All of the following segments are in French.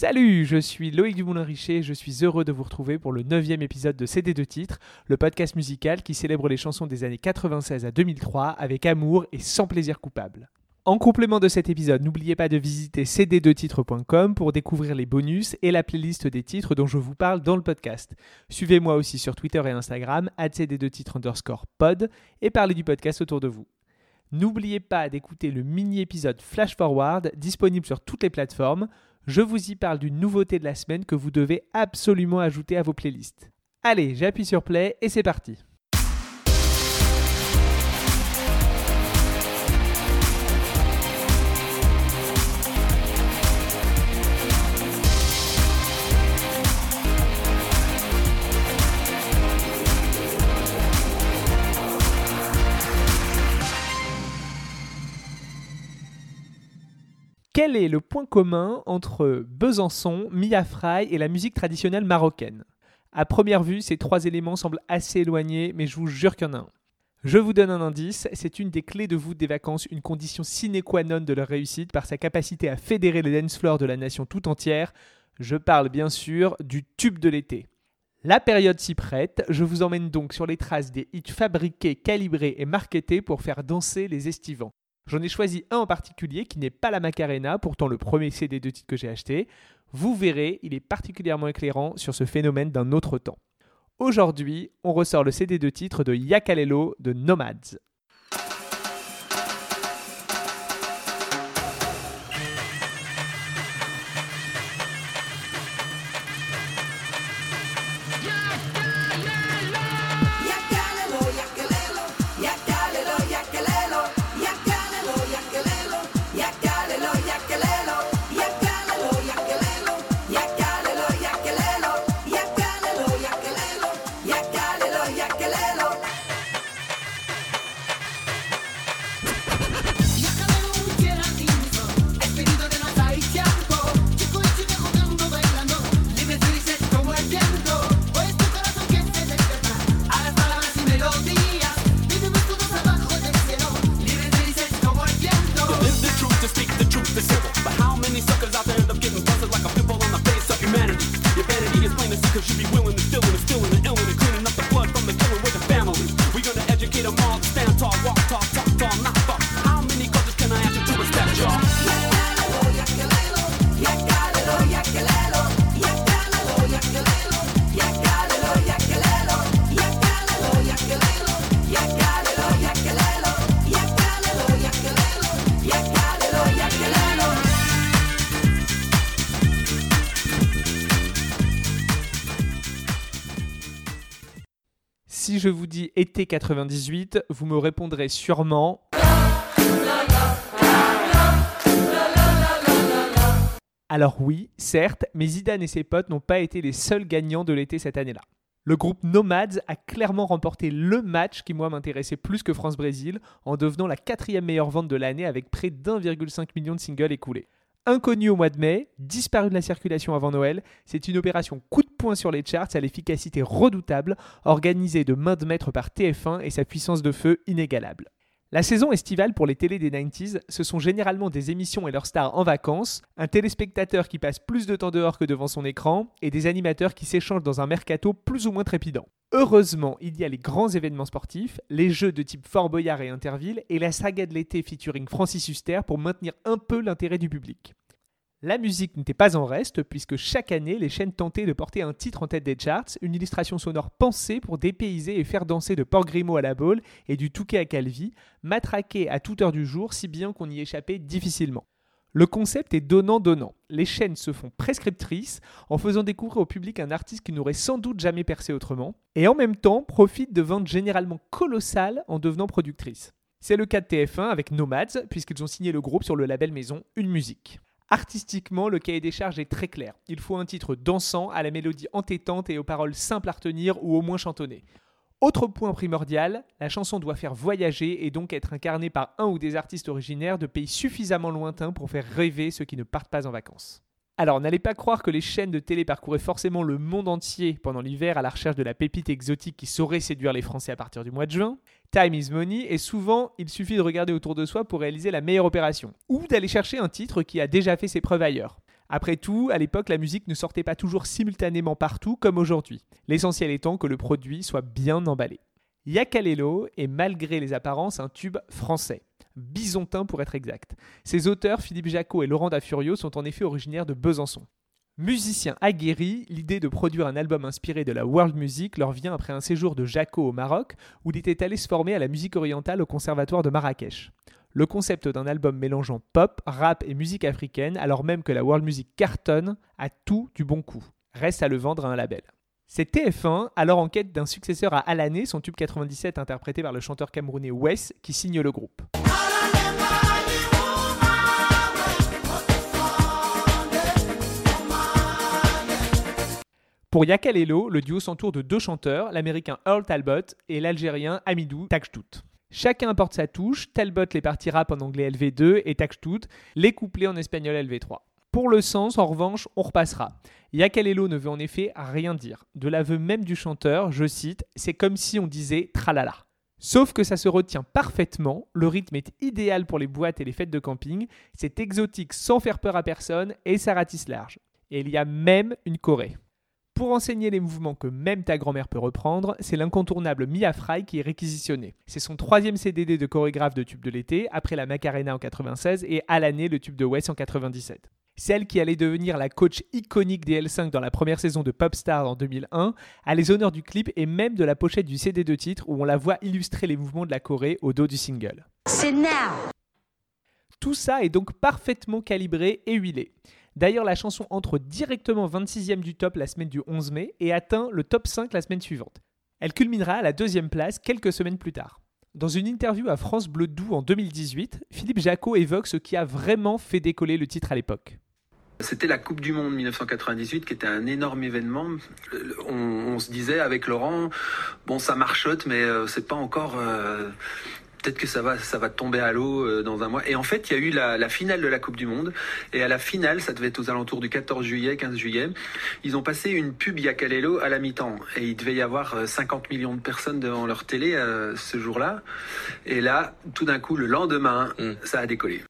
Salut, je suis Loïc Dumoulin-Richer et je suis heureux de vous retrouver pour le neuvième épisode de CD de titres, le podcast musical qui célèbre les chansons des années 96 à 2003 avec amour et sans plaisir coupable. En complément de cet épisode, n'oubliez pas de visiter cd2titres.com pour découvrir les bonus et la playlist des titres dont je vous parle dans le podcast. Suivez-moi aussi sur Twitter et Instagram, cd2titres underscore pod, et parlez du podcast autour de vous. N'oubliez pas d'écouter le mini-épisode Flash Forward disponible sur toutes les plateformes je vous y parle d'une nouveauté de la semaine que vous devez absolument ajouter à vos playlists. Allez, j'appuie sur play et c'est parti. Quel est le point commun entre Besançon, Mia Fry et la musique traditionnelle marocaine? À première vue, ces trois éléments semblent assez éloignés, mais je vous jure qu'il y en a un. Je vous donne un indice, c'est une des clés de voûte des vacances, une condition sine qua non de leur réussite par sa capacité à fédérer les dance floors de la nation tout entière. Je parle bien sûr du tube de l'été. La période s'y prête, je vous emmène donc sur les traces des hits fabriqués, calibrés et marketés pour faire danser les estivants. J'en ai choisi un en particulier qui n'est pas la Macarena, pourtant le premier CD de titre que j'ai acheté. Vous verrez, il est particulièrement éclairant sur ce phénomène d'un autre temps. Aujourd'hui, on ressort le CD de titre de Yakalelo de Nomads. Je vous dis été 98, vous me répondrez sûrement. Alors oui, certes, mais Zidane et ses potes n'ont pas été les seuls gagnants de l'été cette année-là. Le groupe Nomads a clairement remporté le match qui moi m'intéressait plus que France-Brésil en devenant la quatrième meilleure vente de l'année avec près d'1,5 million de singles écoulés. Inconnu au mois de mai, disparu de la circulation avant Noël, c'est une opération coup de poing sur les charts à l'efficacité redoutable, organisée de main de maître par TF1 et sa puissance de feu inégalable. La saison estivale pour les télés des 90s, ce sont généralement des émissions et leurs stars en vacances, un téléspectateur qui passe plus de temps dehors que devant son écran, et des animateurs qui s'échangent dans un mercato plus ou moins trépidant. Heureusement, il y a les grands événements sportifs, les jeux de type Fort Boyard et Interville, et la saga de l'été featuring Francis Huster pour maintenir un peu l'intérêt du public. La musique n'était pas en reste, puisque chaque année, les chaînes tentaient de porter un titre en tête des charts, une illustration sonore pensée pour dépayser et faire danser de Port Grimaud à la Baule et du Touquet à Calvi, matraqué à toute heure du jour, si bien qu'on y échappait difficilement. Le concept est donnant-donnant. Les chaînes se font prescriptrices en faisant découvrir au public un artiste qui n'aurait sans doute jamais percé autrement, et en même temps profitent de ventes généralement colossales en devenant productrices. C'est le cas de TF1 avec Nomads, puisqu'ils ont signé le groupe sur le label maison Une Musique. Artistiquement, le cahier des charges est très clair. Il faut un titre dansant, à la mélodie entêtante et aux paroles simples à retenir ou au moins chantonnées. Autre point primordial, la chanson doit faire voyager et donc être incarnée par un ou des artistes originaires de pays suffisamment lointains pour faire rêver ceux qui ne partent pas en vacances. Alors, n'allez pas croire que les chaînes de télé parcouraient forcément le monde entier pendant l'hiver à la recherche de la pépite exotique qui saurait séduire les Français à partir du mois de juin. Time is money et souvent il suffit de regarder autour de soi pour réaliser la meilleure opération ou d'aller chercher un titre qui a déjà fait ses preuves ailleurs. Après tout, à l'époque, la musique ne sortait pas toujours simultanément partout comme aujourd'hui, l'essentiel étant que le produit soit bien emballé. Yakalelo est malgré les apparences un tube français, bisontin pour être exact. Ses auteurs, Philippe Jacot et Laurent Dafurio, sont en effet originaires de Besançon. Musicien aguerri, l'idée de produire un album inspiré de la world music leur vient après un séjour de Jacot au Maroc, où il était allé se former à la musique orientale au conservatoire de Marrakech le concept d'un album mélangeant pop, rap et musique africaine, alors même que la world music cartonne, a tout du bon coup. Reste à le vendre à un label. C'est TF1, alors en quête d'un successeur à Alané, son tube 97 interprété par le chanteur camerounais Wes, qui signe le groupe. Pour Yakalelo, le duo s'entoure de deux chanteurs, l'américain Earl Talbot et l'algérien Amidou Tajtout. Chacun apporte sa touche, Talbot les parties rap en anglais LV2 et Tajtout les couplets en espagnol LV3. Pour le sens, en revanche, on repassera. Yakalelo ne veut en effet rien dire. De l'aveu même du chanteur, je cite, c'est comme si on disait tralala. Sauf que ça se retient parfaitement, le rythme est idéal pour les boîtes et les fêtes de camping, c'est exotique sans faire peur à personne et ça ratisse large. Et il y a même une Corée. Pour enseigner les mouvements que même ta grand-mère peut reprendre, c'est l'incontournable Mia Fry qui est réquisitionné. C'est son troisième CDD de chorégraphe de tube de l'été, après la Macarena en 96 et à l'année le tube de West en 97. Celle qui allait devenir la coach iconique des L5 dans la première saison de Popstar en 2001, a les honneurs du clip et même de la pochette du CD de titre où on la voit illustrer les mouvements de la Corée au dos du single. C'est now Tout ça est donc parfaitement calibré et huilé. D'ailleurs, la chanson entre directement 26e du top la semaine du 11 mai et atteint le top 5 la semaine suivante. Elle culminera à la deuxième place quelques semaines plus tard. Dans une interview à France Bleu Doux en 2018, Philippe Jacot évoque ce qui a vraiment fait décoller le titre à l'époque. C'était la Coupe du Monde 1998 qui était un énorme événement. On, se disait avec Laurent, bon ça marchote, mais euh, c'est pas encore euh, peut-être que ça va, ça va tomber à l'eau euh, dans un mois. Et en fait, il y a eu la, finale de la Coupe du Monde. Et à la finale, ça devait être aux alentours du 14 juillet, 15 juillet, ils ont passé une pub Yakalelo à la mi-temps. Et il devait y avoir 50 euh, millions de personnes devant leur télé euh, ce jour-là. Et là, tout d'un coup, le lendemain, mm. ça a décollé.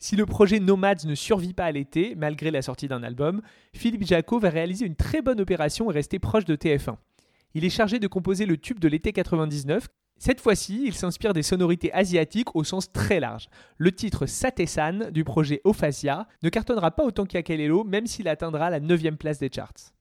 Si le projet Nomads ne survit pas à l'été, malgré la sortie d'un album, Philippe Jacot va réaliser une très bonne opération et rester proche de TF1. Il est chargé de composer le tube de l'été 99, cette fois-ci, il s'inspire des sonorités asiatiques au sens très large. Le titre Satesan du projet Ophasia ne cartonnera pas autant qu'Yakalelo, même s'il atteindra la 9 place des charts.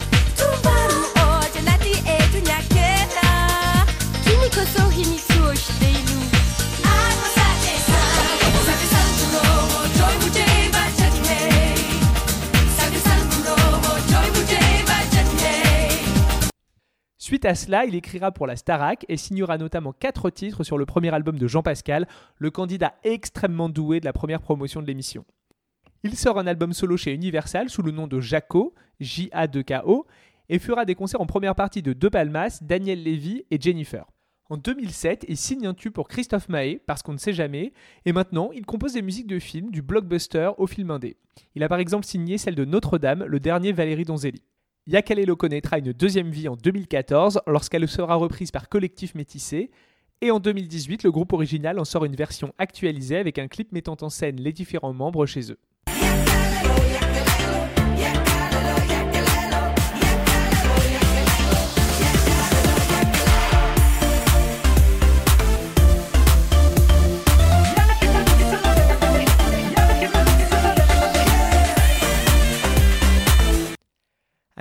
À cela, il écrira pour la Starac et signera notamment quatre titres sur le premier album de Jean Pascal, le candidat extrêmement doué de la première promotion de l'émission. Il sort un album solo chez Universal sous le nom de Jaco, J-A-2-K-O, et fera des concerts en première partie de De Palmas, Daniel Levy et Jennifer. En 2007, il signe un tube pour Christophe Mahé, parce qu'on ne sait jamais, et maintenant, il compose des musiques de films, du blockbuster au film indé. Il a par exemple signé celle de Notre-Dame, le dernier Valérie Donzelli. Yakalelo connaîtra une deuxième vie en 2014 lorsqu'elle sera reprise par Collectif Métissé. Et en 2018, le groupe original en sort une version actualisée avec un clip mettant en scène les différents membres chez eux.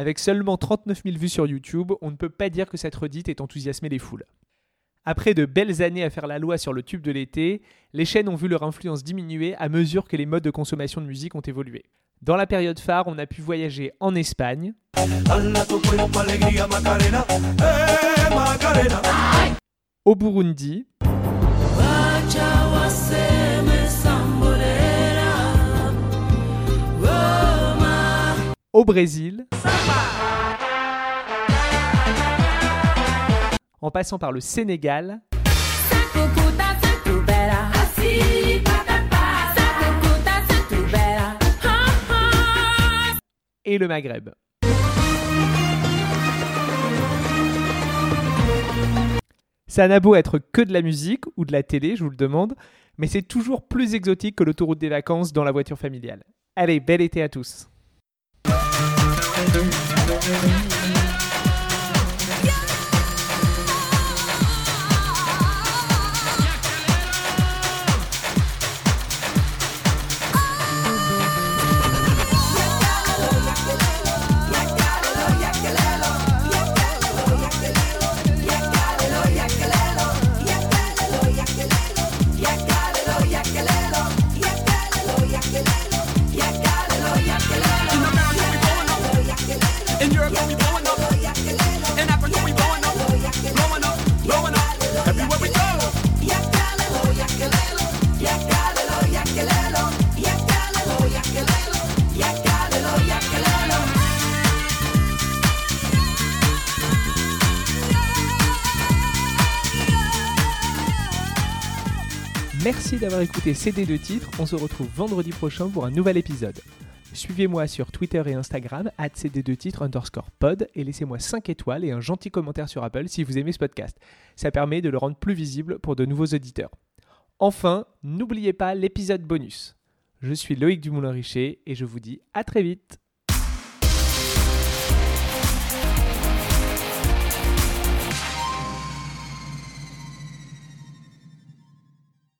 Avec seulement 39 000 vues sur YouTube, on ne peut pas dire que cette redite ait enthousiasmé les foules. Après de belles années à faire la loi sur le tube de l'été, les chaînes ont vu leur influence diminuer à mesure que les modes de consommation de musique ont évolué. Dans la période phare, on a pu voyager en Espagne, au Burundi, au Brésil, en passant par le Sénégal et le Maghreb. Ça n'a beau être que de la musique ou de la télé, je vous le demande, mais c'est toujours plus exotique que l'autoroute des vacances dans la voiture familiale. Allez, bel été à tous Yeah. Merci d'avoir écouté CD de titres. On se retrouve vendredi prochain pour un nouvel épisode. Suivez-moi sur Twitter et Instagram, cd2titres underscore pod, et laissez-moi 5 étoiles et un gentil commentaire sur Apple si vous aimez ce podcast. Ça permet de le rendre plus visible pour de nouveaux auditeurs. Enfin, n'oubliez pas l'épisode bonus. Je suis Loïc Dumoulin-Richer et je vous dis à très vite